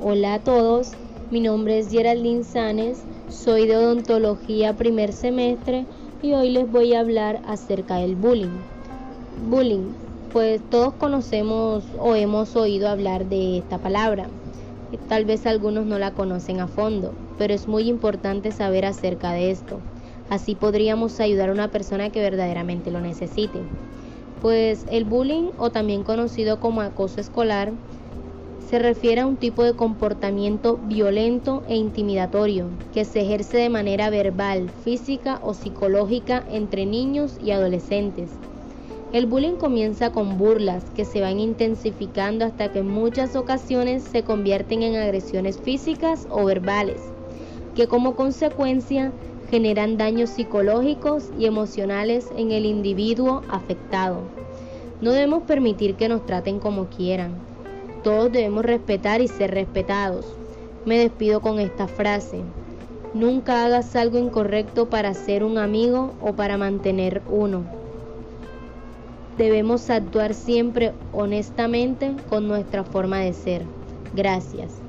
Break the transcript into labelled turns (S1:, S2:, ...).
S1: Hola a todos, mi nombre es Geraldine Sanes, soy de odontología primer semestre y hoy les voy a hablar acerca del bullying. Bullying, pues todos conocemos o hemos oído hablar de esta palabra. Tal vez algunos no la conocen a fondo, pero es muy importante saber acerca de esto. Así podríamos ayudar a una persona que verdaderamente lo necesite. Pues el bullying, o también conocido como acoso escolar, se refiere a un tipo de comportamiento violento e intimidatorio que se ejerce de manera verbal, física o psicológica entre niños y adolescentes. El bullying comienza con burlas que se van intensificando hasta que en muchas ocasiones se convierten en agresiones físicas o verbales, que como consecuencia generan daños psicológicos y emocionales en el individuo afectado. No debemos permitir que nos traten como quieran, todos debemos respetar y ser respetados. Me despido con esta frase. Nunca hagas algo incorrecto para ser un amigo o para mantener uno. Debemos actuar siempre honestamente con nuestra forma de ser. Gracias.